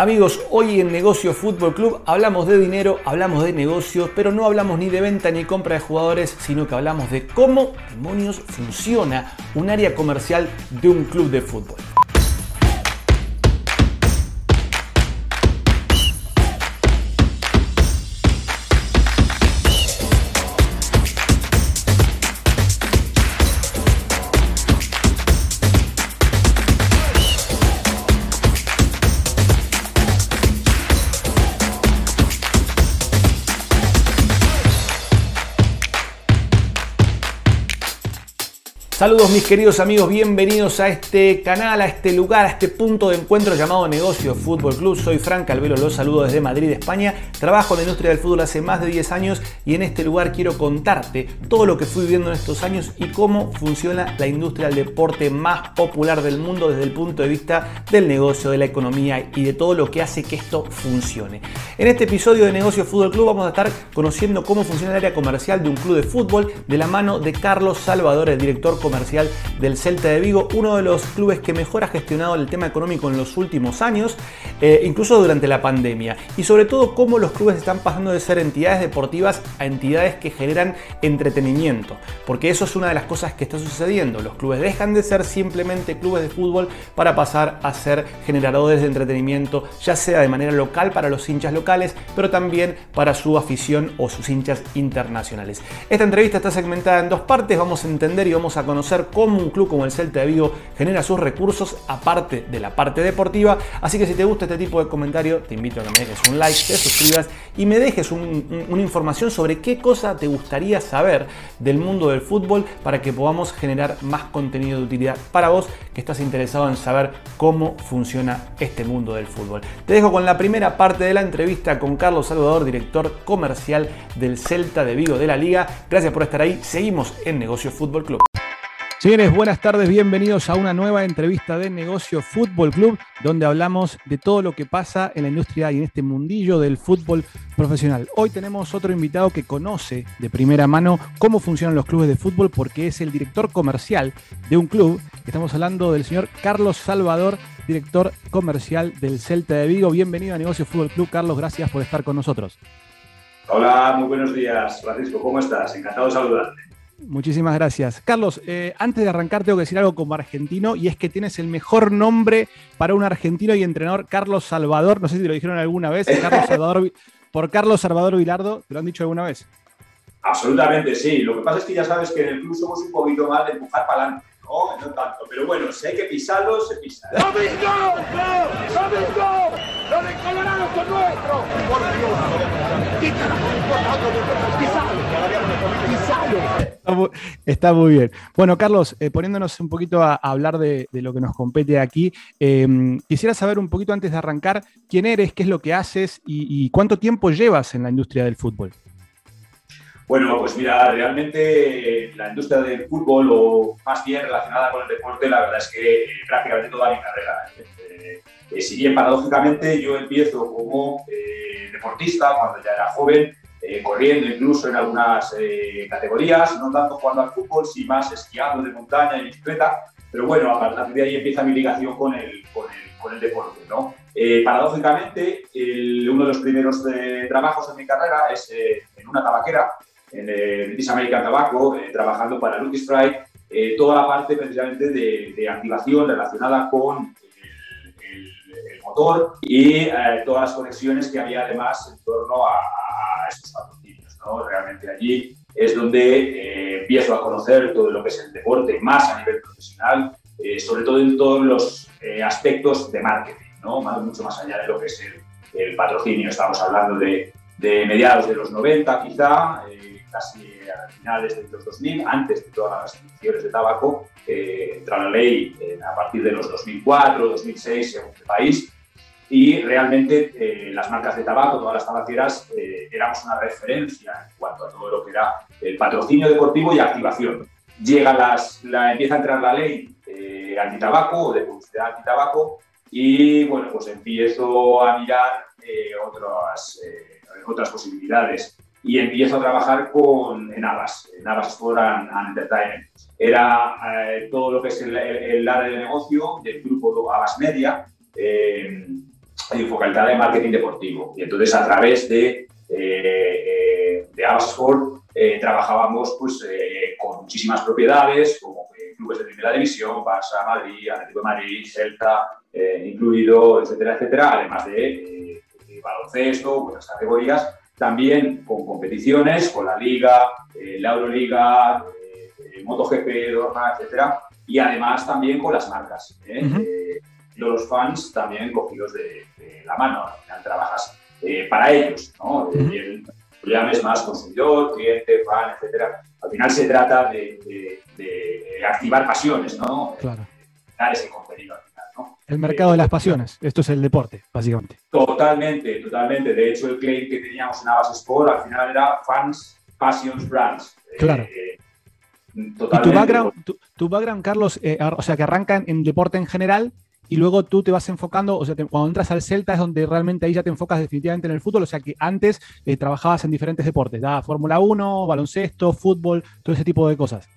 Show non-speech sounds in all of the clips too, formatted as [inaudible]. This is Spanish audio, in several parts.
Amigos, hoy en Negocio Fútbol Club hablamos de dinero, hablamos de negocios, pero no hablamos ni de venta ni compra de jugadores, sino que hablamos de cómo demonios funciona un área comercial de un club de fútbol. Saludos mis queridos amigos, bienvenidos a este canal, a este lugar, a este punto de encuentro llamado Negocio Fútbol Club. Soy Frank Calvelo, los saludo desde Madrid, España. Trabajo en la industria del fútbol hace más de 10 años y en este lugar quiero contarte todo lo que fui viviendo en estos años y cómo funciona la industria del deporte más popular del mundo desde el punto de vista del negocio, de la economía y de todo lo que hace que esto funcione. En este episodio de Negocio Fútbol Club vamos a estar conociendo cómo funciona el área comercial de un club de fútbol de la mano de Carlos Salvador, el director comercial comercial del Celta de Vigo, uno de los clubes que mejor ha gestionado el tema económico en los últimos años, eh, incluso durante la pandemia. Y sobre todo cómo los clubes están pasando de ser entidades deportivas a entidades que generan entretenimiento. Porque eso es una de las cosas que está sucediendo. Los clubes dejan de ser simplemente clubes de fútbol para pasar a ser generadores de entretenimiento, ya sea de manera local para los hinchas locales, pero también para su afición o sus hinchas internacionales. Esta entrevista está segmentada en dos partes, vamos a entender y vamos a conocer cómo un club como el Celta de Vigo genera sus recursos aparte de la parte deportiva. Así que si te gusta este tipo de comentario, te invito a que me dejes un like, te suscribas y me dejes una información sobre qué cosa te gustaría saber del mundo del fútbol para que podamos generar más contenido de utilidad para vos que estás interesado en saber cómo funciona este mundo del fútbol. Te dejo con la primera parte de la entrevista con Carlos Salvador, director comercial del Celta de Vigo de la Liga. Gracias por estar ahí. Seguimos en Negocio Fútbol Club. Señores, buenas tardes, bienvenidos a una nueva entrevista de Negocio Fútbol Club, donde hablamos de todo lo que pasa en la industria y en este mundillo del fútbol profesional. Hoy tenemos otro invitado que conoce de primera mano cómo funcionan los clubes de fútbol, porque es el director comercial de un club. Estamos hablando del señor Carlos Salvador, director comercial del Celta de Vigo. Bienvenido a Negocio Fútbol Club. Carlos, gracias por estar con nosotros. Hola, muy buenos días, Francisco. ¿Cómo estás? Encantado de saludarte. Muchísimas gracias. Carlos, eh, antes de arrancar tengo que decir algo como argentino y es que tienes el mejor nombre para un argentino y entrenador, Carlos Salvador. No sé si te lo dijeron alguna vez, [laughs] Carlos Salvador, por Carlos Salvador Vilardo. ¿Te lo han dicho alguna vez? Absolutamente, sí. Lo que pasa es que ya sabes que en el club somos un poquito más de empujar para adelante. No, no tanto. Pero bueno, si hay que pisarlo, se pisa. ¡Domingo! ¡Domingo! ¡Los de Colorado son nuestros! ¡Por Dios! ¿Qué carajo Está muy bien. Bueno, Carlos, eh, poniéndonos un poquito a, hablar de, lo que nos compete aquí, em, quisiera saber un poquito antes de arrancar quién eres, qué es lo que haces y, cuánto tiempo llevas en la industria del fútbol. Bueno, pues mira, realmente eh, la industria del fútbol, o más bien relacionada con el deporte, la verdad es que eh, prácticamente toda mi carrera. si bien paradójicamente yo empiezo como deportista cuando ya era joven, eh, corriendo incluso en algunas eh, categorías, no tanto jugando al fútbol, sino más esquiando de montaña y bicicleta, pero bueno, a partir de ahí empieza mi ligación con el, con el, con el deporte. ¿no? Eh, paradójicamente, uno de los primeros trabajos en mi carrera es en una tabaquera, en British American Tobacco, trabajando para Lucky Strike, toda la parte precisamente de, de activación relacionada con el, motor y todas las conexiones que había además en torno a estos patrocinios. ¿no? Realmente allí es donde eh, empiezo a conocer todo lo que es el deporte, más a nivel profesional, eh, sobre todo en todos los eh, aspectos de marketing, ¿no? mucho más allá de lo que es el, patrocinio. Estamos hablando de, de, mediados de los 90 quizá, casi a finales de los 2000, antes de todas las restricciones de tabaco, entra la ley a partir de los 2004, 2006 según el país, y realmente eh, las marcas de tabaco, todas las tabaqueras, eh, éramos una referencia en cuanto a todo lo que era el patrocinio deportivo y activación. Llega las, la, empieza a entrar la ley eh, antitabaco o de publicidad antitabaco y bueno, pues empiezo a mirar otras, otras posibilidades y empiezo a trabajar con, en Abbas, en Abbas Sport and, Entertainment. Era todo lo que es el, área de negocio del grupo Abbas Media, focalizada de marketing deportivo. Y entonces a través de, de Abbas Sport trabajábamos pues, con muchísimas propiedades, como clubes de primera división, Barça, Madrid, Atlético de Madrid, Celta, incluido, etcétera, etcétera, además de baloncesto, otras categorías, también con competiciones, con la Liga, la Euroliga, MotoGP, Dorna, etcétera, y además también con las marcas. ¿eh? eh los fans también cogidos de, la mano, al final trabajas eh, para ellos, ¿no? Uh llames más consumidor, cliente, fan, etcétera. Al final se trata de, activar pasiones, ¿no? Claro. Dar ese contenido. El mercado de las pasiones, esto es el deporte, básicamente. Totalmente, totalmente. De hecho, el claim que teníamos en Abbas Sport al final era fans, passions, brands. Claro. ¿Y tu background, tu, background Carlos, eh, o sea, que arrancan en deporte en general y luego tú te vas enfocando, o sea, cuando entras al Celta es donde realmente ahí ya te enfocas definitivamente en el fútbol, o sea, que antes eh, trabajabas en diferentes deportes, da Fórmula 1, baloncesto, fútbol, todo ese tipo de cosas.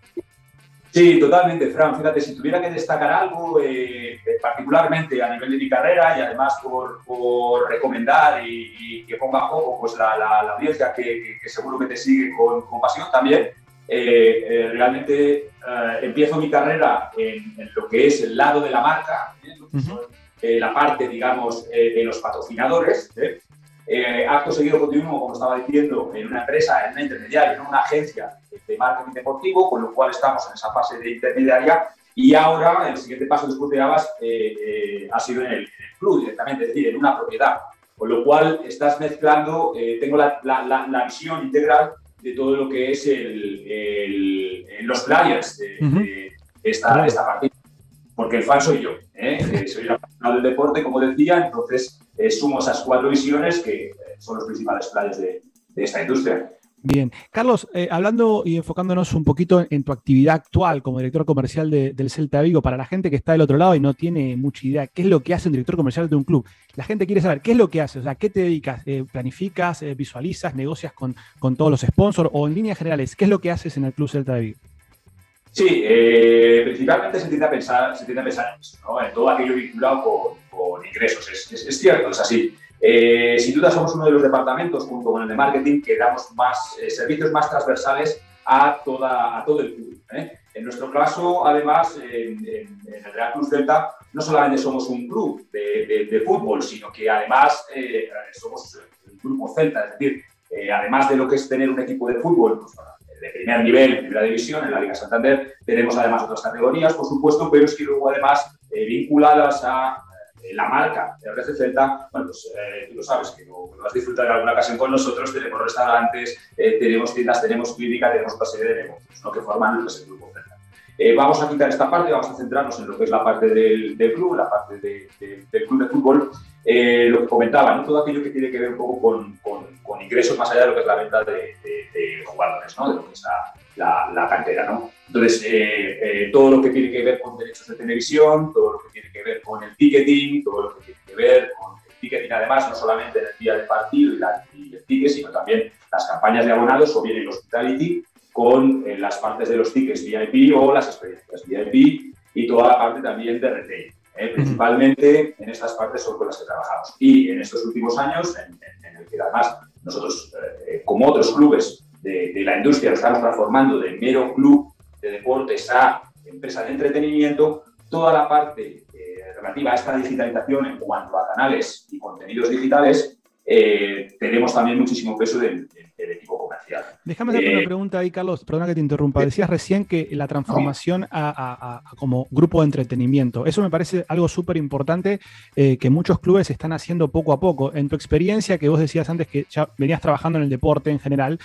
Sí, totalmente, Fran. Fíjate, si tuviera que destacar algo, eh, particularmente a nivel de mi carrera y además por, recomendar y, que ponga a poco pues, la, audiencia que, seguro que te sigue con, con pasión también, eh, eh, realmente eh, empiezo mi carrera en, lo que es el lado de la marca, la parte, digamos, de los patrocinadores. acto seguido continuo, como estaba diciendo, en una empresa, en una intermediaria, en una agencia de marketing deportivo, con lo cual estamos en esa fase de intermediaria. Y ahora el siguiente paso después de Abas ha sido en el, club directamente, es decir, en una propiedad. Con lo cual estás mezclando, tengo la, la visión integral de todo lo que es el, los players de, esta, esta, partida. Porque el fan soy yo, ¿eh? Eh, soy el apasionado del deporte, como decía, entonces eh, sumo esas cuatro visiones que son los principales players de, de esta industria. Bien. Carlos, eh, hablando y enfocándonos un poquito en, tu actividad actual como director comercial del Celta Vigo, para la gente que está del otro lado y no tiene mucha idea, ¿qué es lo que hace un director comercial de un club? La gente quiere saber, ¿qué es lo que hace? O sea, ¿qué te dedicas? Eh, ¿Planificas, eh, visualizas, negocias con, con, todos los sponsors? O en líneas generales, ¿qué es lo que haces en el Club Celta de Vigo? Sí, principalmente se tiende a pensar, se tiende a pensar en eso, ¿no? en todo aquello vinculado con, ingresos. Es, es, cierto, es así. Eh, sin duda somos uno de los departamentos, junto con el de marketing, que damos más eh, servicios más transversales a, toda, a todo el club. ¿eh? En nuestro caso, además, en, el Real Cruz Delta, no solamente somos un club de, fútbol, sino que además somos el grupo Celta, es decir, además de lo que es tener un equipo de fútbol pues, de primer nivel, primera división, en la Liga Santander, tenemos además otras categorías, por supuesto, pero es que luego además vinculadas a eh, la marca de Celta, bueno, pues eh, tú lo sabes, que lo, vas a disfrutar en alguna ocasión con nosotros, tenemos restaurantes, eh, tenemos tiendas, tenemos clínica, tenemos otra serie de negocios ¿no? que forman el grupo Celta. vamos a quitar esta parte, vamos a centrarnos en lo que es la parte del, club, la parte del club de fútbol. lo que comentaba, ¿no? todo aquello que tiene que ver un poco con, con, ingresos más allá de lo que es la venta de, jugadores, ¿no? de lo que es la, la, cantera. ¿no? Entonces, todo lo que tiene que ver con derechos de televisión, todo lo que tiene que ver con el ticketing, todo lo que tiene que ver con el ticketing, además, no solamente en el día del partido y, la, el ticket, sino también las campañas de abonados o bien el hospitality con eh, las partes de los tickets VIP o las experiencias VIP y toda la parte también de retail. ¿eh? Principalmente en estas partes son con las que trabajamos. Y en estos últimos años, en, el que además nosotros, eh, como otros clubes de, la industria, nos estamos transformando de mero club de deportes a empresa de entretenimiento, toda la parte relativa a esta digitalización en cuanto a canales y contenidos digitales, eh, tenemos también muchísimo peso del, equipo comercial. Déjame hacerte una eh, pregunta ahí, Carlos, perdona que te interrumpa. Decías recién que la transformación a, como grupo de entretenimiento, eso me parece algo súper importante eh, que muchos clubes están haciendo poco a poco. En tu experiencia, que vos decías antes que ya venías trabajando en el deporte en general,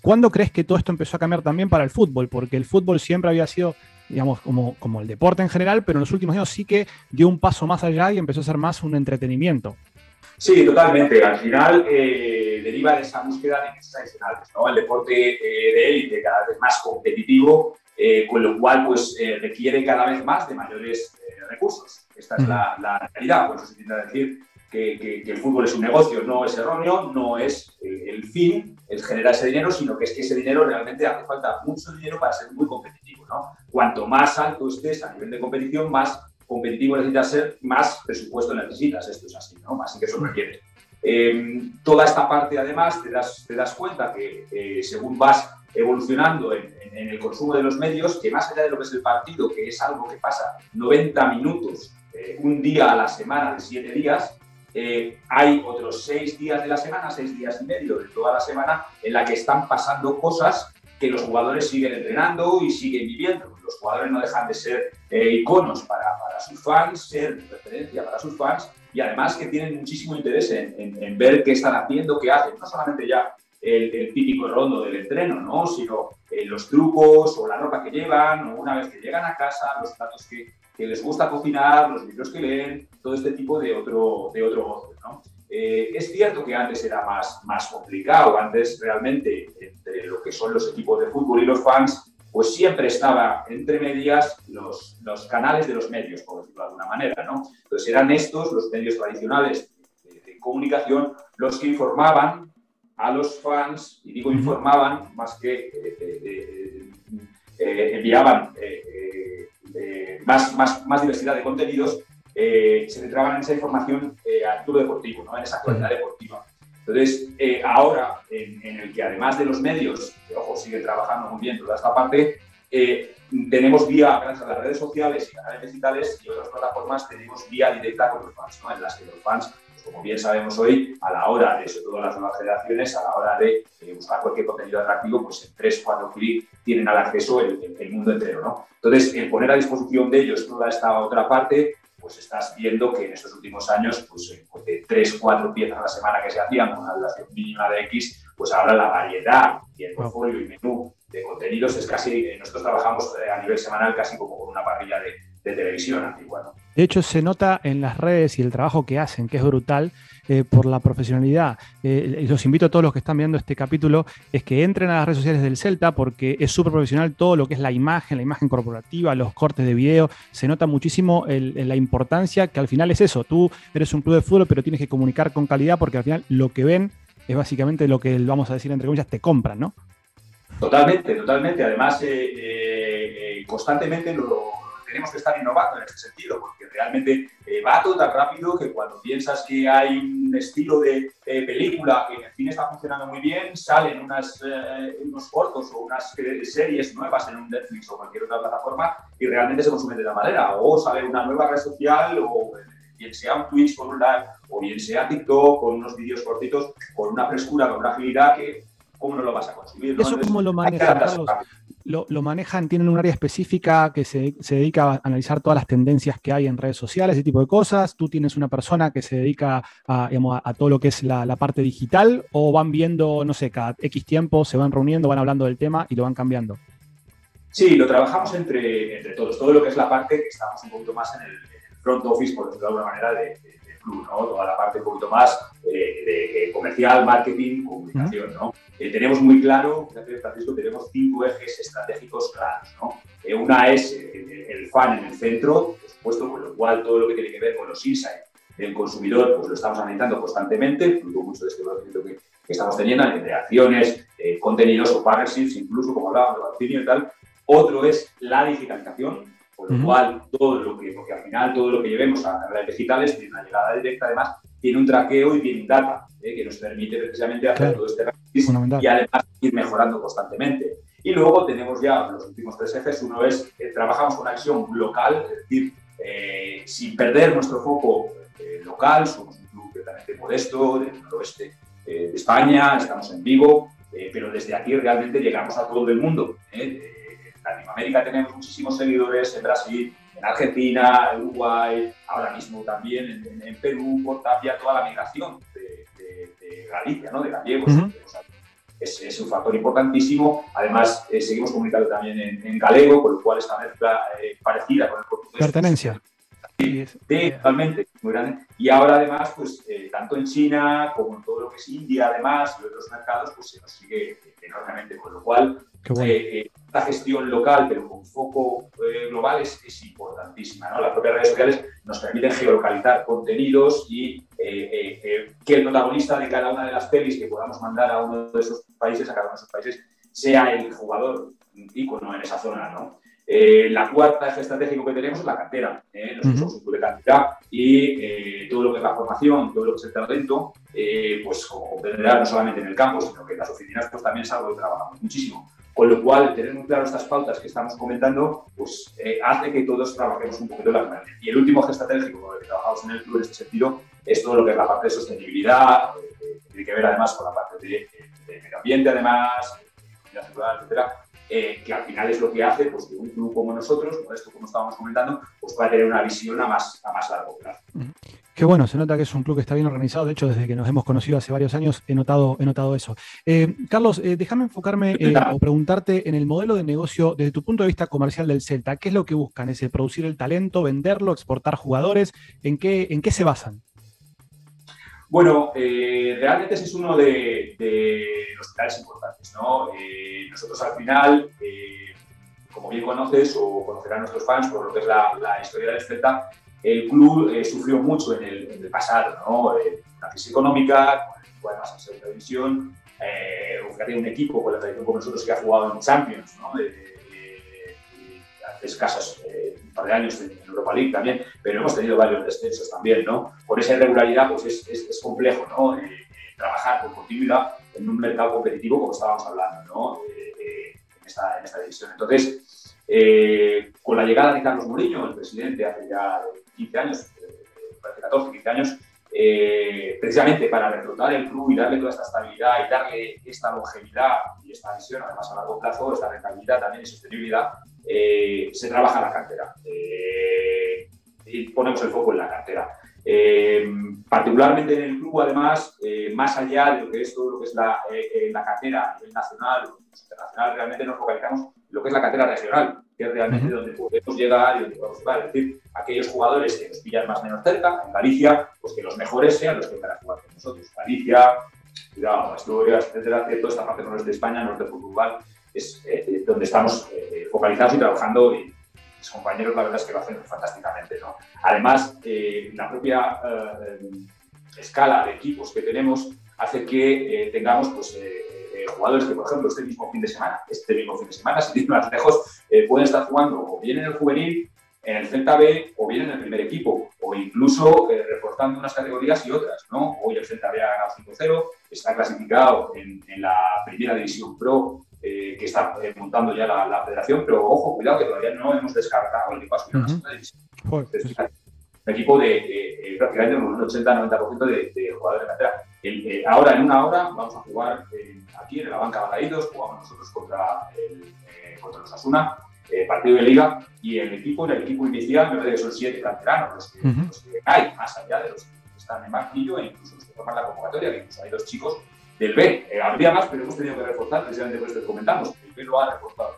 ¿cuándo crees que todo esto empezó a cambiar también para el fútbol? Porque el fútbol siempre había sido digamos, como, como el deporte en general, pero en los últimos años sí que dio un paso más allá y empezó a ser más un entretenimiento. Sí, totalmente. Al final eh, deriva de esa búsqueda de ingresos adicionales, ¿no? El deporte eh, de élite cada vez más competitivo, eh, con lo cual pues requiere cada vez más de mayores recursos. Esta es la, realidad. Por eso se tiende a decir que, el fútbol es un negocio, no es erróneo, no es el fin, es generar ese dinero, sino que es que ese dinero realmente hace falta mucho dinero para ser muy competitivo. ¿no? Cuanto más alto estés a nivel de competición, más competitivo necesitas ser, más presupuesto necesitas. Esto es así, ¿no? Más ingresos requiere. Eh, toda esta parte, además, te das, te das cuenta que eh, según vas evolucionando en, el consumo de los medios, que más allá de lo que es el partido, que es algo que pasa 90 minutos, eh, un día a la semana de 7 días, hay otros 6 días de la semana, 6 días y medio de toda la semana, en la que están pasando cosas que los jugadores siguen entrenando y siguen viviendo. Los jugadores no dejan de ser iconos para, para sus fans, ser referencia para sus fans y además que tienen muchísimo interés en, ver qué están haciendo, qué hacen, no solamente ya el, típico rondo del entreno, ¿no? sino eh, los trucos o la ropa que llevan, o una vez que llegan a casa, los platos que, les gusta cocinar, los libros que leen, todo este tipo de otro, de otro goce. ¿no? Eh, es cierto que antes era más, más complicado, antes realmente entre lo que son los equipos de fútbol y los fans pues siempre estaba entre medias los, los canales de los medios, por decirlo de alguna manera. ¿no? Entonces eran estos, los medios tradicionales de, comunicación, los que informaban a los fans, y digo informaban más que eh, eh, eh, enviaban más, más, más, diversidad de contenidos, se centraban en esa información al club deportivo, ¿no? en esa actualidad deportiva. Entonces, eh, ahora, en, el que además de los medios, que ojo, sigue trabajando muy bien toda esta parte, eh, tenemos vía, gracias a las redes sociales y canales digitales y otras plataformas, tenemos vía directa con los fans, ¿no? en las que los fans, pues, como bien sabemos hoy, a la hora de, sobre todo las nuevas generaciones, a la hora de eh, buscar cualquier contenido atractivo, pues en 3, 4 clics tienen al acceso el, el, mundo entero. ¿no? Entonces, el poner a disposición de ellos toda esta otra parte pues estás viendo que en estos últimos años, pues, eh, pues de tres, cuatro piezas a la semana que se hacían con una duración mínima de X, pues ahora la variedad y el portfolio y menú de contenidos es casi, eh, nosotros trabajamos eh, a nivel semanal casi como con una parrilla de, de televisión antigua. De hecho, se nota en las redes y el trabajo que hacen, que es brutal, eh, por la profesionalidad. Eh, los invito a todos los que están viendo este capítulo, es que entren a las redes sociales del Celta, porque es súper profesional todo lo que es la imagen, la imagen corporativa, los cortes de video. Se nota muchísimo la importancia que al final es eso. Tú eres un club de fútbol, pero tienes que comunicar con calidad, porque al final lo que ven es básicamente lo que, vamos a decir entre comillas, te compran, ¿no? Totalmente, totalmente. Además, eh, constantemente lo, tenemos que estar innovando en ese sentido, porque realmente eh, va todo tan rápido que cuando piensas que hay un estilo de película que en el cine está funcionando muy bien, salen unas, eh, unos cortos o unas series nuevas en un Netflix o cualquier otra plataforma y realmente se consumen de la manera. O sale una nueva red social o bien sea un Twitch con un live o bien sea TikTok con unos vídeos cortitos con una frescura, con una agilidad que ¿cómo no lo vas a consumir? ¿Eso cómo lo manejas, lo, manejan, tienen un área específica que se, dedica a analizar todas las tendencias que hay en redes sociales, ese tipo de cosas. Tú tienes una persona que se dedica a, a, todo lo que es la, parte digital o van viendo, no sé, cada X tiempo se van reuniendo, van hablando del tema y lo van cambiando. Sí, lo trabajamos entre, entre todos. Todo lo que es la parte que estamos un poquito más en el, front office, por decirlo de alguna manera, de, club, ¿no? Toda la parte un poquito más eh, de, comercial, marketing, comunicación, ¿no? Eh, tenemos muy claro, Francisco, tenemos cinco ejes estratégicos claros. ¿no? Eh, una es eh, el fan en el centro, por supuesto, con lo cual todo lo que tiene que ver con los insights del consumidor, pues lo estamos analizando constantemente, fruto mucho de este conocimiento que, estamos teniendo entre acciones, contenidos o partnerships, incluso como hablábamos de patrocinio y tal. Otro es la digitalización, con lo cual todo lo que, porque al final todo lo que llevemos a las redes digitales tiene una llegada directa, además tiene un traqueo y tiene un data que nos permite precisamente hacer todo este y además ir mejorando constantemente. Y luego tenemos ya los últimos tres ejes. Uno es, que trabajamos con acción local, es decir, eh, sin perder nuestro foco eh, local, somos un club completamente modesto del noroeste eh, de España, estamos en Vigo, pero desde aquí realmente llegamos a todo el mundo. en Latinoamérica tenemos muchísimos seguidores, en Brasil, en Argentina, en Uruguay, ahora mismo también en, Perú, por Tapia, toda la migración de, Galicia, ¿no? de gallegos. es, un factor importantísimo. Además, eh, seguimos comunicando también en, galego, con lo cual esta mezcla eh, parecida con el portugués. Pertenencia. Sí, totalmente, muy grande. Y ahora además, pues eh, tanto en China como en todo lo que es India, además, y otros mercados, pues se nos sigue enormemente, con lo cual la gestión local, pero con foco eh, global, es, importantísima. ¿no? Las propias redes sociales nos permiten geolocalizar contenidos y eh, eh, que el protagonista de cada una de las pelis que podamos mandar a uno de esos países, a cada uno de esos países, sea el jugador ícono en esa zona. ¿no? La cuarta eje estratégico que tenemos es la cantera. Nosotros somos un club de cantidad y todo lo que es la formación, todo lo que es el talento, pues como no solamente en el campo, sino que en las oficinas pues también es algo que trabajamos muchísimo. Con lo cual, tener muy claro estas pautas que estamos comentando, pues hace que todos trabajemos un poquito la manera. Y el último eje estratégico con el que trabajamos en el club en este sentido es todo lo que es la parte de sostenibilidad, que tiene que ver además con la parte de, medio ambiente, además, de natural, etcétera, eh, que al final es lo que hace pues, que un club como nosotros, esto como estábamos comentando, pues pueda tener una visión a más, a más largo plazo. Qué bueno, se nota que es un club que está bien organizado. De hecho, desde que nos hemos conocido hace varios años, he notado, he notado eso. Eh, Carlos, eh, déjame enfocarme [laughs] o preguntarte en el modelo de negocio desde tu punto de vista comercial del Celta. ¿Qué es lo que buscan? ¿Es producir el talento, venderlo, exportar jugadores? ¿En qué, en qué se basan? Bueno, eh, realmente ese es uno de, los pilares importantes. ¿no? Eh, nosotros al final, eh, como bien conoces o conocerán nuestros fans por lo que es la, historia del Celta, el club sufrió mucho en el, pasado, ¿no? la crisis económica, con además en segunda división, un equipo con la tradición como nosotros que ha jugado en Champions, ¿no? Escasos eh, un par de años en Europa League también, pero hemos tenido varios descensos también, ¿no? Por esa irregularidad, pues es, es, complejo, ¿no? Eh, eh, trabajar con continuidad en un mercado competitivo como estábamos hablando, ¿no? en, esta, en, esta, división. Entonces, con la llegada de Carlos Mourinho, el presidente, hace ya 15 años, parece 14, 15 años, precisamente para reclutar el club y darle toda esta estabilidad y darle esta longevidad y esta visión, además a largo plazo, esta rentabilidad también y sostenibilidad, eh, se trabaja la cartera. Eh, y ponemos el foco en la cartera. Eh, particularmente en el club, además, más allá de lo que es todo lo que es la, la cartera a nivel nacional internacional, realmente nos focalizamos lo que es la cartera regional, que es realmente donde podemos llegar y donde podemos jugar. Es decir, aquellos jugadores que nos pillan más o menos cerca, en Galicia, pues que los mejores sean los que van a jugar con nosotros. Galicia, cuidado, Asturias, etcétera, toda esta parte norte de España, norte de Portugal, es eh, donde estamos eh, focalizados y trabajando y mis compañeros la verdad es que lo hacen fantásticamente. ¿no? Además, eh, la propia escala de equipos que tenemos hace que tengamos pues, jugadores que, por ejemplo, este mismo fin de semana, este mismo fin de semana, [laughs] sin ir más lejos, pueden estar jugando o bien en el juvenil, en el Celta B o bien en el primer equipo, o incluso reforzando unas categorías y otras. ¿no? Hoy el Celta B ha ganado 5-0, está clasificado en, en, la primera división pro eh, que está eh, montando ya la, federación, pero ojo, cuidado que todavía no hemos descartado el equipo a uh -huh. Un equipo de, prácticamente un 80-90% de, de, jugadores de cantera. Eh, ahora, en una hora, vamos a jugar aquí en la banca Balaídos, jugamos nosotros contra, el, contra los Asuna, partido de liga, y el equipo, en el equipo inicial, me parece que son siete canteranos los que, los que hay, más allá de los que están en banquillo e incluso los que forman la convocatoria, que incluso hay dos chicos del B. Eh, habría más, pero hemos tenido que reforzar precisamente por esto que comentamos. El B lo ha reforzado.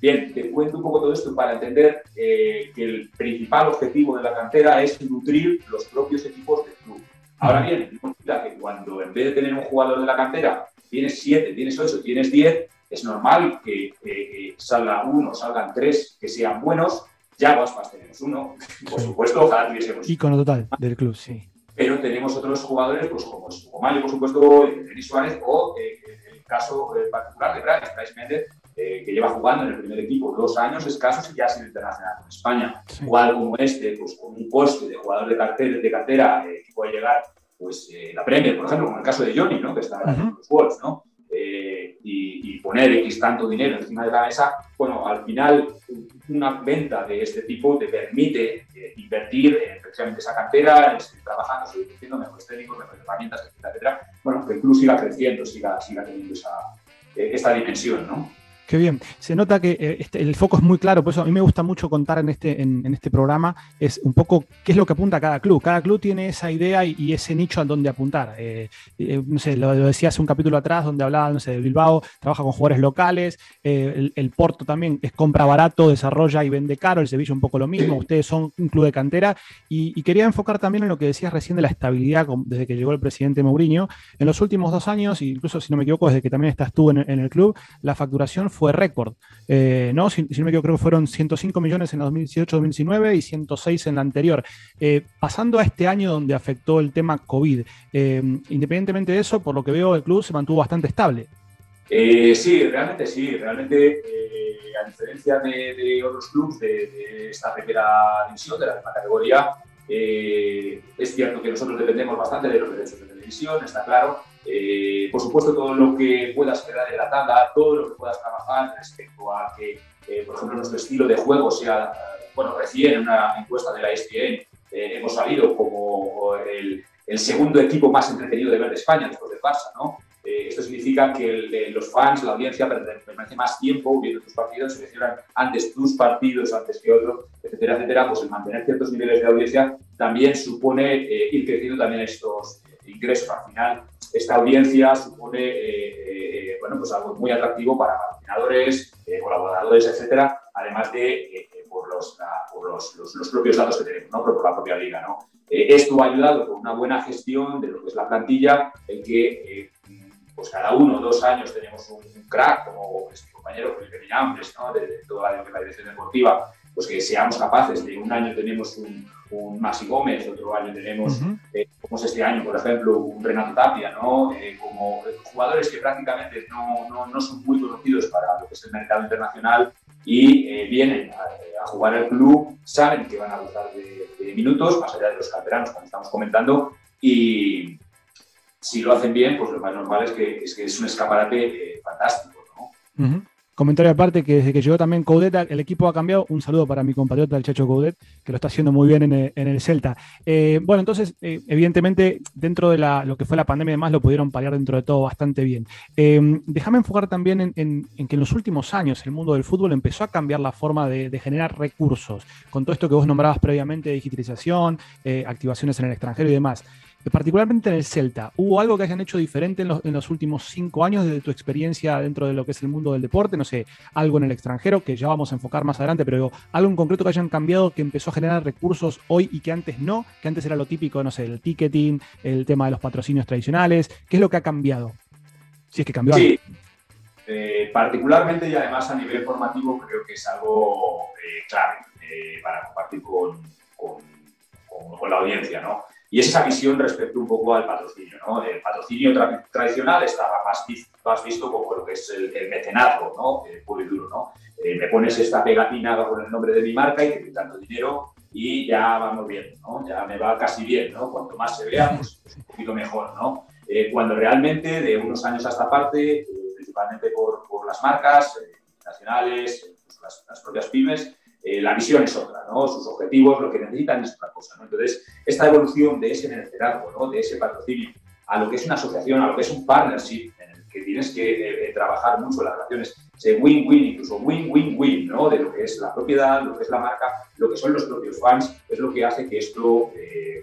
Bien, te cuento un poco todo esto para entender eh, que el principal objetivo de la cantera es nutrir los propios equipos del club. Ahora bien, que cuando en vez de tener un jugador de la cantera tienes siete, tienes ocho, tienes diez, es normal que salga uno, salgan tres que sean buenos. Ya Guaspas tenemos uno, por supuesto, ojalá tuviésemos. Icono total del club, sí pero tenemos otros jugadores, pues como Mayo, por supuesto, Denis Suárez, o eh, el caso eh, particular de Bryce Méndez, eh, que lleva jugando en el primer equipo dos años escasos y ya ha sido internacional con España. Igual como este, pues con un coste de jugador de, cartera, de cartera que puede llegar pues, la Premier, por ejemplo, como el caso de Johnny, ¿no? que está en los Wolves, ¿no? y, poner X tanto dinero encima de la mesa, bueno, al final una venta de este tipo te permite eh, invertir en precisamente esa cantera, seguir trabajando, seguir creciendo mejores técnicos, mejores herramientas, etcétera, etcétera. Bueno, que el club siga creciendo, siga, siga teniendo esa, eh, esta dimensión, ¿no? Qué bien. Se nota que eh, este, el foco es muy claro, por eso a mí me gusta mucho contar en este, en, este programa, es un poco qué es lo que apunta cada club. Cada club tiene esa idea y, ese nicho a donde apuntar. Eh, eh, no sé, lo, decía hace un capítulo atrás donde hablaba, no sé, de Bilbao, trabaja con jugadores locales, el, Porto también es compra barato, desarrolla y vende caro, el Sevilla un poco lo mismo, [clears throat] ustedes son un club de cantera y, quería enfocar también en lo que decías recién de la estabilidad desde que llegó el presidente Mourinho. En los últimos dos años, incluso si no me equivoco, desde que también estás tú en, en el club, la facturación fue récord. Eh, no, si, no me equivoco, creo que fueron 105 millones en la 2018-2019 y 106 en la anterior. Eh, pasando a este año donde afectó el tema COVID, eh, independientemente de eso, por lo que veo, el club se mantuvo bastante estable. Eh, sí, realmente sí. Realmente, a diferencia de, otros clubes de, esta primera división, de la misma categoría, es cierto que nosotros dependemos bastante de los derechos de televisión, está claro. Por supuesto, todo lo que puedas crear en la tabla, todo lo que puedas trabajar respecto a que, por ejemplo, nuestro estilo de juego sea, bueno, recién en una encuesta de la ESPN hemos salido como el, el, segundo equipo más entretenido de ver de España después del Barça, ¿no? Eh, esto significa que los fans, la audiencia, permanece más tiempo viendo tus partidos, seleccionan antes tus partidos antes que otros, etcétera, etcétera. Pues el mantener ciertos niveles de audiencia también supone eh, ir creciendo también estos eh, ingresos. Al final, esta audiencia supone bueno, pues algo muy atractivo para patrocinadores, colaboradores, etcétera, además de por, los, por los, los, propios datos que tenemos, ¿no? por la propia liga. ¿no? esto ha ayudado con una buena gestión de lo que es la plantilla, el que pues cada uno o dos años tenemos un, crack, como este compañero Felipe Villambres, ¿no? de, toda la, dirección deportiva, pues que seamos capaces de un año tenemos un, un Masi Gómez, otro año tenemos, eh, como es este año, por ejemplo, un Renato Tapia, ¿no? Eh, como jugadores que prácticamente no, no, no, son muy conocidos para lo que es el mercado internacional y eh, vienen a, jugar al club, saben que van a gustar de, de, minutos, más allá de los canteranos, como estamos comentando, y, si lo hacen bien, pues lo más normal es que es, que es un escaparate eh, fantástico. ¿no? Comentario aparte que desde que llegó también Coudet, el equipo ha cambiado. Un saludo para mi compatriota, el Chacho Coudet, que lo está haciendo muy bien en el, Celta. Eh, bueno, entonces, eh, evidentemente, dentro de lo que fue la pandemia y demás, lo pudieron paliar dentro de todo bastante bien. déjame enfocar también en, que en los últimos años el mundo del fútbol empezó a cambiar la forma de generar recursos, con todo esto que vos nombrabas previamente, digitalización, activaciones en el extranjero y demás particularmente en el Celta, ¿hubo algo que hayan hecho diferente en los, últimos cinco años desde tu experiencia dentro de lo que es el mundo del deporte? No sé, algo en el extranjero, que ya vamos a enfocar más adelante, pero algo en concreto que hayan cambiado que empezó a generar recursos hoy y que antes no, que antes era lo típico, no sé, el ticketing, el tema de los patrocinios tradicionales. ¿Qué es lo que ha cambiado? Si es que cambió sí. Eh, particularmente y además a nivel formativo creo que es algo eh, clave eh, para compartir con, con la audiencia, ¿no? Y esa visión respecto un poco al patrocinio. ¿no? El patrocinio tradicional estaba más, más, visto como lo que es el, mecenazgo, ¿no? el puro y duro. ¿no? Eh, me pones esta pegatina con el nombre de mi marca y te estoy dando dinero y ya vamos bien, ¿no? ya me va casi bien. ¿no? Cuanto más se vea, pues, un poquito mejor. ¿no? Eh, cuando realmente, de unos años a esta parte, eh, principalmente por, por, las marcas nacionales, pues las, las propias pymes, eh, la visión es otra, ¿no? Sus objetivos, lo que necesitan es otra cosa, ¿no? Entonces, esta evolución de ese liderazgo, ¿no? De ese patrocinio a lo que es una asociación, a lo que es un partnership, en el que tienes que eh, eh, trabajar mucho las relaciones, win-win, incluso win-win-win, ¿no? De lo que es la propiedad, lo que es la marca, lo que son los propios fans, es lo que hace que esto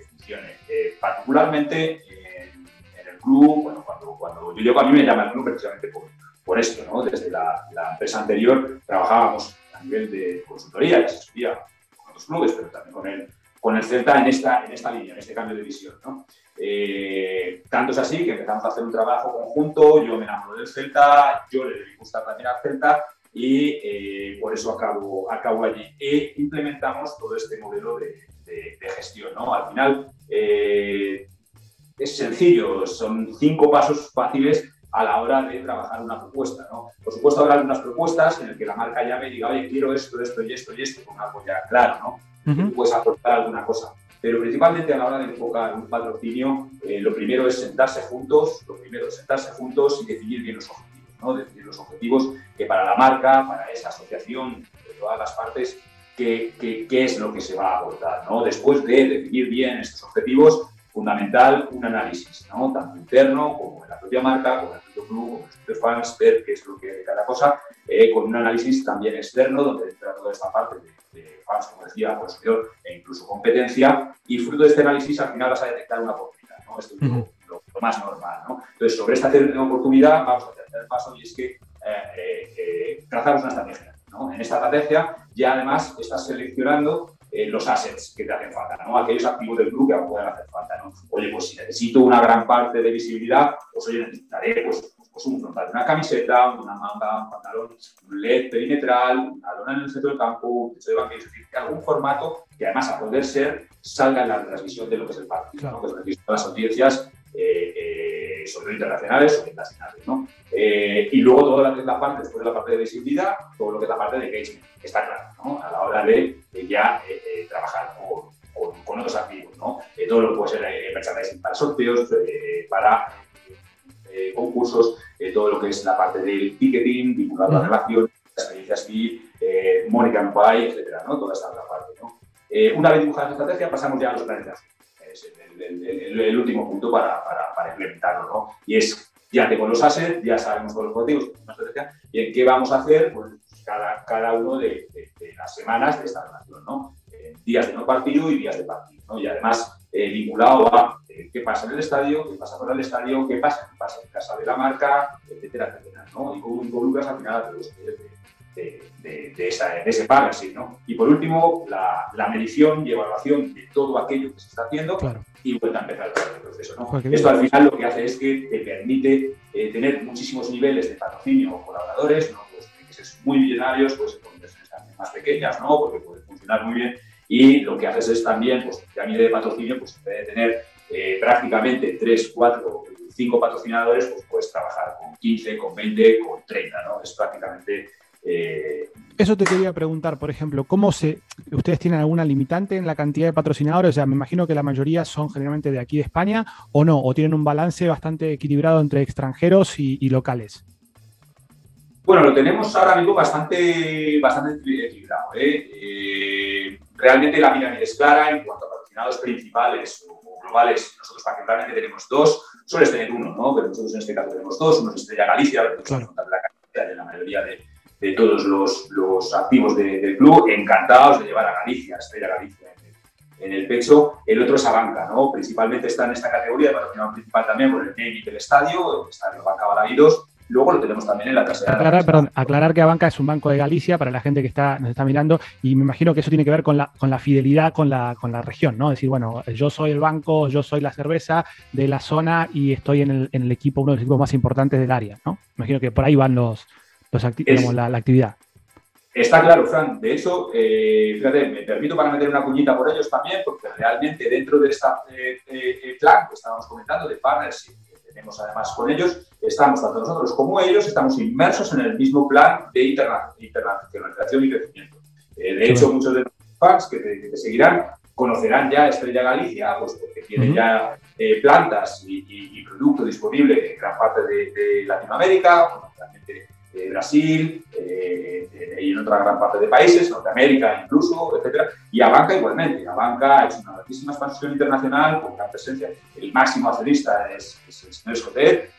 funcione. particularmente en, el club, bueno, cuando, cuando yo llego a mí me llama el club precisamente por, por esto, ¿no? Desde la, la empresa anterior trabajábamos nivel de consultoría, que se estudia con otros clubes, pero también con el, con el Celta en esta, en esta línea, en este cambio de visión. ¿no? Eh, tanto es así que empezamos a hacer un trabajo conjunto, yo me enamoro del Celta, yo le debí gustar también al Celta y eh, por eso acabo, acabo allí. E implementamos todo este modelo de, de, gestión. ¿no? Al final eh, es sencillo, son cinco pasos fáciles a la hora de trabajar una propuesta. ¿no? Por supuesto, habrá algunas propuestas en las que la marca llame y diga, oye, quiero esto, esto y esto y esto, con algo ya claro, ¿no? puedes aportar alguna cosa. Pero principalmente a la hora de enfocar un patrocinio, eh, lo primero es sentarse juntos, lo primero es sentarse juntos y definir bien los objetivos, ¿no? Definir los objetivos que para la marca, para esa asociación de todas las partes, qué, qué, es lo que se va a aportar, ¿no? Después de definir bien estos objetivos, fundamental un análisis, ¿no? tanto interno como en la propia marca, con el propio club, con los propios fans, ver qué es lo que de cada cosa, eh, con un análisis también externo, donde entra toda esta parte de, fans, como decía, consumidor e incluso competencia, y fruto de este análisis al final vas a detectar una oportunidad. ¿no? Esto es lo, más normal. ¿no? Entonces, sobre esta oportunidad vamos a hacer el paso y es que eh, eh, trazamos una estrategia. ¿no? En esta estrategia ya además estás seleccionando eh, los assets que te hacen falta, ¿no? aquellos activos del club que pueden hacer falta. ¿no? Oye, pues si necesito una gran parte de visibilidad, pues oye, necesitaré pues, pues un frontal de una camiseta, una manga, un pantalón, un LED perimetral, una lona en el centro del campo, un techo de banquillo, es decir, algún formato que además a poder ser salga en la transmisión de lo que es el partido, ¿no? que las audiencias eh, eh, sobre todo internacionales o internacionales. ¿no? Y luego toda la, parte, después de la parte de visibilidad, todo lo que es la parte de engagement, está claro, ¿no? a la hora de, ya trabajar con, con, otros activos. ¿no? todo lo que puede ser merchandising para sorteos, para concursos, todo lo que es la parte del ticketing, vinculado a la relación, experiencias VIP, eh, Mónica and Buy, etcétera, ¿no? Toda esta otra parte, ¿no? Eh, una vez dibujada la estrategia, pasamos ya a los planes de acción. Es el, último punto para, para, para, implementarlo, ¿no? Y es, ya tengo los assets, ya sabemos todos los objetivos, y en qué vamos a hacer, pues cada, cada uno de, las semanas de esta relación, ¿no? Eh, días de no partido y días de partido, ¿no? Y además eh, vinculado a qué pasa en el estadio, qué pasa fuera del estadio, qué pasa, qué pasa en casa de la marca, etcétera, etcétera, ¿no? Y cómo involucras al final a todos de, de, de, esa, de, ese partnership. ¿no? Y por último, la, la, medición y evaluación de todo aquello que se está haciendo y vuelta a empezar el proceso. ¿no? Esto al final lo que hace es que te permite eh, tener muchísimos niveles de patrocinio o colaboradores, ¿no? pues que ser muy millonarios, pues con inversiones también más pequeñas, ¿no? porque puede funcionar muy bien. Y lo que haces es también, pues a nivel de patrocinio, pues puede tener eh, prácticamente 3, 4, 5 patrocinadores, pues puedes trabajar con 15, con 20, con 30, ¿no? Es prácticamente eh, Eso te quería preguntar, por ejemplo, ¿cómo se, ustedes tienen alguna limitante en la cantidad de patrocinadores? O sea, me imagino que la mayoría son generalmente de aquí de España o no, o tienen un balance bastante equilibrado entre extranjeros y, locales. Bueno, lo tenemos ahora mismo bastante, bastante equilibrado. ¿eh? Eh, realmente la pirámide es clara en cuanto a patrocinados principales o globales. Nosotros particularmente tenemos dos, sueles tener uno, ¿no? Pero nosotros en este caso tenemos dos, uno es Estrella Galicia, claro. la, de la mayoría de, de todos los, los activos del club, encantados de llevar a Galicia, Estrella Galicia en el, pecho. El otro es Abanca, ¿no? Principalmente está en esta categoría de patrocinador principal también por el naming del estadio, el estadio Banca Balaguidos. Luego lo tenemos también en la trasera. Aclarar, perdón, aclarar que Abanca es un banco de Galicia para la gente que está, nos está mirando y me imagino que eso tiene que ver con la, con la fidelidad con la, con la región, ¿no? Es decir, bueno, yo soy el banco, yo soy la cerveza de la zona y estoy en el, en el equipo, uno de los equipos más importantes del área, ¿no? Me imagino que por ahí van los, la, actividad. Está claro, Fran. De hecho, eh, fíjate, me permito para meter una cuñita por ellos también, porque realmente dentro de este plan que estábamos comentando, de partners que tenemos además con ellos, estamos, tanto nosotros como ellos, estamos inmersos en el mismo plan de internacionalización y crecimiento. de hecho, muchos de los fans que te, seguirán conocerán ya Estrella Galicia, pues porque tiene ya plantas y, y, producto disponible en gran parte de, Latinoamérica, realmente Brasil eh, y en otra gran parte de países, Norteamérica incluso, etcétera, y a banca igualmente. A banca ha hecho una altísima expansión internacional con gran presencia. El máximo accionista es, el señor Escotet,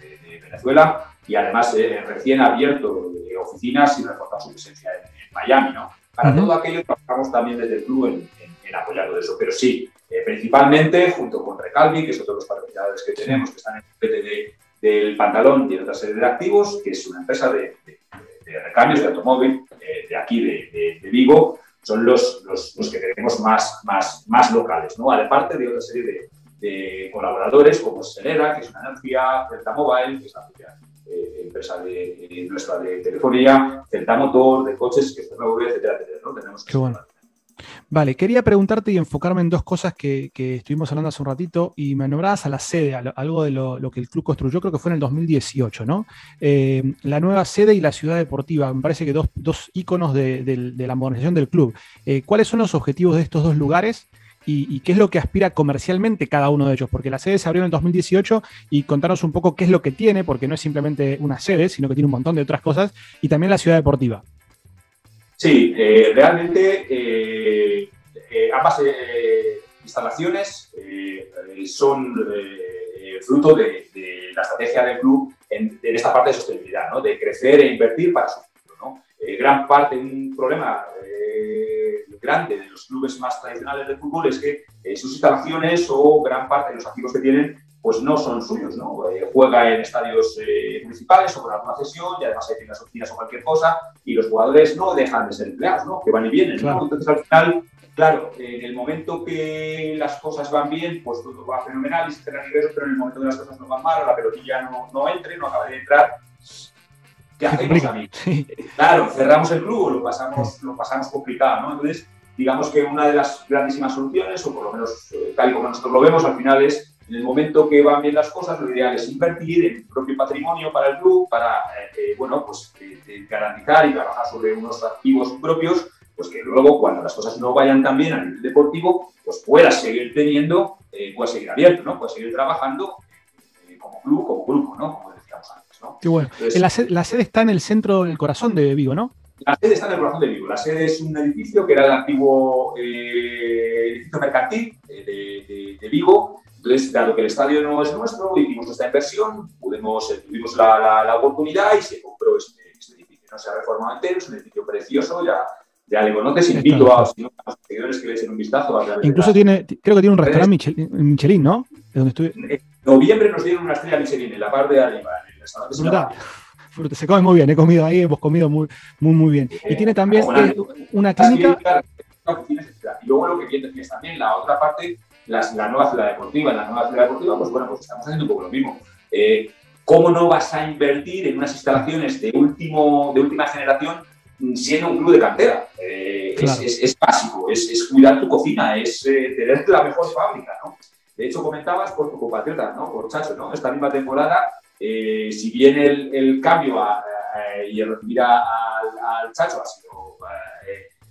de, Venezuela, y además eh, recién ha abierto eh, oficinas y reforzado su presencia en, Miami. ¿no? Para todo aquello trabajamos también desde el club en, apoyar todo eso, pero sí, principalmente junto con Recalvi, que es otro de los patrocinadores que tenemos, que están en el PTD del pantalón tiene otra serie de activos, que es una empresa de, recambios de automóvil eh, de aquí, de, Vigo, son los, los, que tenemos más, más, más locales, ¿no? Aparte de otra serie de, colaboradores como Senera, que es una energía, Celta Mobile, que es la eh, empresa de, nuestra de telefonía, Celta Motor, de coches, que es BMW, etcétera, etcétera, ¿no? Tenemos Qué bueno. Vale, quería preguntarte y enfocarme en dos cosas que, estuvimos hablando hace un ratito y me nombrabas a la sede, algo de lo, que el club construyó, creo que fue en el 2018, ¿no? Eh, la nueva sede y la ciudad deportiva, me parece que dos, dos íconos de, la modernización del club. Eh, ¿Cuáles son los objetivos de estos dos lugares? Y, qué es lo que aspira comercialmente cada uno de ellos, porque la sede se abrió en el 2018 y contanos un poco qué es lo que tiene, porque no es simplemente una sede, sino que tiene un montón de otras cosas, y también la ciudad deportiva. Sí, eh, realmente eh, eh, ambas instalaciones son fruto de, la estrategia del club en, esta parte de sostenibilidad, ¿no? de crecer e invertir para su futuro. ¿no? gran parte, un problema grande de los clubes más tradicionales del fútbol es que sus instalaciones o gran parte de los activos que tienen pues no son suyos, ¿no? Eh, juega en estadios eh, municipales o con alguna cesión y además hay tiendas oficinas o cualquier cosa y los jugadores no dejan de ser empleados, ¿no? Que van y vienen, ¿no? Entonces al final, claro, en el momento que las cosas van bien, pues todo va fenomenal y se genera ingresos, pero en el momento que las cosas no van mal o la pelotilla no, no entre, no acaba de entrar, ¿qué hacemos, a mí? Claro, cerramos el club, lo pasamos, lo pasamos complicado, ¿no? Entonces, digamos que una de las grandísimas soluciones, o por lo menos eh, tal y como nosotros lo vemos, al final es En el momento que van bien las cosas, lo ideal es invertir en el propio patrimonio para el club, para eh, bueno, pues, garantizar y trabajar sobre unos activos propios, pues que luego cuando las cosas no vayan tan bien a nivel deportivo, pues puedas seguir teniendo, eh, puedas seguir abierto, ¿no? Puedas seguir trabajando eh, como club, como grupo, ¿no? Como decíamos antes, ¿no? Qué bueno. la, sede, está en el centro del corazón de Vigo, ¿no? La sede está en el corazón de Vigo. La sede es un edificio que era el antiguo edificio mercantil de, de Vigo, entonces, dado que el estadio no es nuestro, hicimos esta inversión, pudimos, eh, tuvimos la, la, oportunidad y se compró este, este, edificio. No se ha reformado entero, es un edificio precioso, ya, ya le conoces, invito a, los seguidores que le echen un vistazo. A Incluso tiene, creo que tiene un restaurante Michelin, ¿no? En noviembre nos dieron una estrella Michelin en la parte de arriba, en el restaurante. Se come muy bien, he comido ahí, hemos comido muy, muy, muy bien. y tiene también eh, una clínica. Y luego lo que bien decías también, la otra parte la nueva ciudad deportiva. En la nueva ciudad deportiva, pues bueno, pues estamos haciendo un poco lo mismo. Eh, ¿Cómo no vas a invertir en unas instalaciones de, último, de última generación siendo un club de cantera? Eh, es, básico, es, cuidar tu cocina, es eh, tener la mejor fábrica, ¿no? De hecho, comentabas por tu compatriota, ¿no? Por Chacho, ¿no? Esta misma temporada, si bien el, cambio y el recibir al Chacho ha sido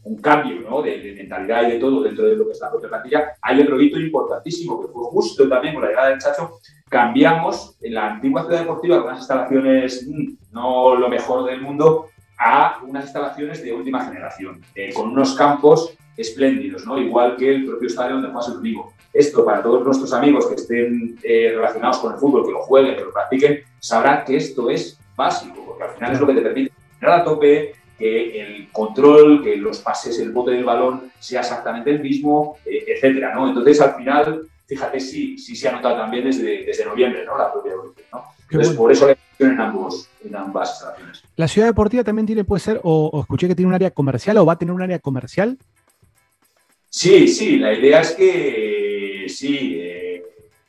un cambio ¿no? de, mentalidad y de todo dentro de lo que es la propia plantilla, hay otro hito importantísimo, que fue justo también con la llegada del Chacho, cambiamos en la antigua ciudad deportiva, unas instalaciones mm, no lo mejor del mundo, a unas instalaciones de última generación, eh, con unos campos espléndidos, ¿no? igual que el propio estadio donde juega el Vigo. Esto, para todos nuestros amigos que estén eh, relacionados con el fútbol, que lo jueguen, que lo practiquen, sabrán que esto es básico, porque al final es lo que te permite entrar a tope, que el control, que los pases, el bote del balón sea exactamente el mismo, eh, etcétera, ¿no? Entonces, al final, fíjate, sí, sí se ha notado también desde, desde noviembre, ¿no? La propia evolución, ¿no? Entonces, por eso la en, ambos, en ambas instalaciones. ¿La ciudad deportiva también tiene, puede ser, o, escuché que tiene un área comercial o va a tener un área comercial? Sí, sí, la idea es que sí, eh,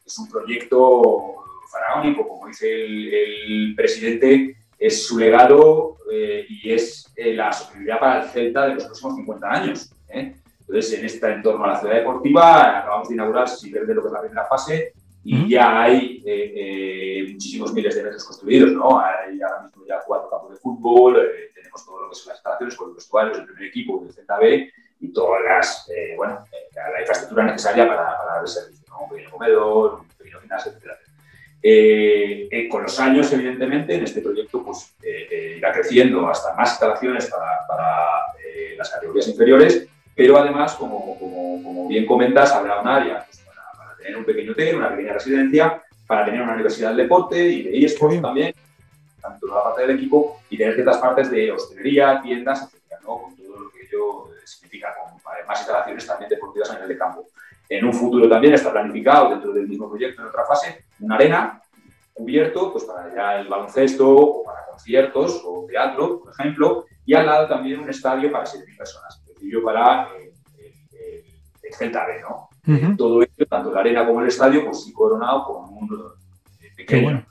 es un proyecto faraónico, como dice el presidente, es su legado eh, y es eh, la sostenibilidad para el Celta de los próximos 50 años. ¿eh? Entonces, en este entorno a la ciudad deportiva, acabamos de inaugurar, si de lo que es la primera fase, y ya hay muchísimos miles de metros construidos, ¿no? Hay ahora mismo ya cuatro campos de fútbol, tenemos todo lo que son las instalaciones con los vestuarios del primer equipo del Celta B y todas las, bueno, la infraestructura necesaria para, para el servicio, ¿no? Un pequeño comedor, un pequeño gimnasio, etc. Eh, eh, con los años, evidentemente, en este proyecto pues, eh, irá creciendo hasta más instalaciones para, para las categorías inferiores, pero además, como, como, como, bien comentas, habrá un área pues, para, tener un pequeño hotel, una pequeña residencia, para tener una universidad del deporte y de eSports también, tanto la parte del equipo, y tener ciertas partes de hostelería, tiendas, etc., ¿no? con todo lo que ello significa, con más instalaciones también deportivas a nivel de campo. En un futuro también está planificado dentro del mismo proyecto en otra fase una arena cubierto pues para ya el baloncesto o para conciertos o teatro, por ejemplo, y al lado también un estadio para 7.000 personas, sencillo para eh, el, Celta B, ¿no? Todo esto, tanto la arena como el estadio, pues sí coronado con un eh, pequeño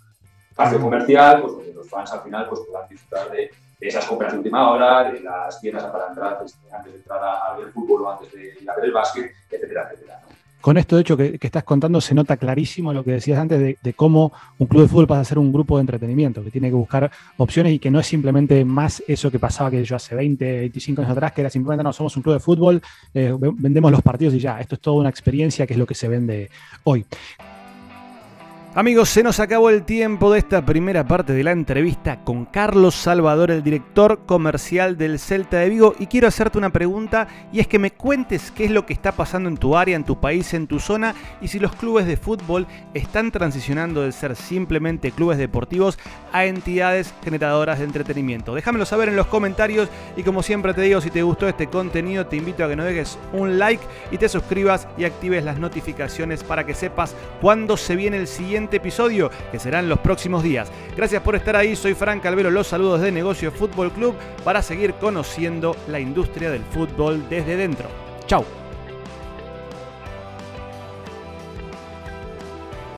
espacio comercial, pues donde los fans al final pues puedan disfrutar de, esas compras de última hora, de las tiendas para entrar pues, antes de entrar a, ver el fútbol o antes de ir a ver el básquet, etcétera, etcétera. Con esto, de hecho, que, estás contando, se nota clarísimo lo que decías antes de, cómo un club de fútbol pasa a ser un grupo de entretenimiento, que tiene que buscar opciones y que no es simplemente más eso que pasaba que yo hace 20, 25 años atrás, que era simplemente no somos un club de fútbol, eh, vendemos los partidos y ya. Esto es toda una experiencia que es lo que se vende hoy. Amigos, se nos acabó el tiempo de esta primera parte de la entrevista con Carlos Salvador, el director comercial del Celta de Vigo, y quiero hacerte una pregunta y es que me cuentes qué es lo que está pasando en tu área, en tu país, en tu zona y si los clubes de fútbol están transicionando de ser simplemente clubes deportivos a entidades generadoras de entretenimiento. Déjamelo saber en los comentarios y como siempre te digo, si te gustó este contenido, te invito a que no dejes un like y te suscribas y actives las notificaciones para que sepas cuándo se viene el siguiente episodio que será en los próximos días. Gracias por estar ahí, soy Frank Calvero, los saludos de Negocio Fútbol Club para seguir conociendo la industria del fútbol desde dentro. Chao.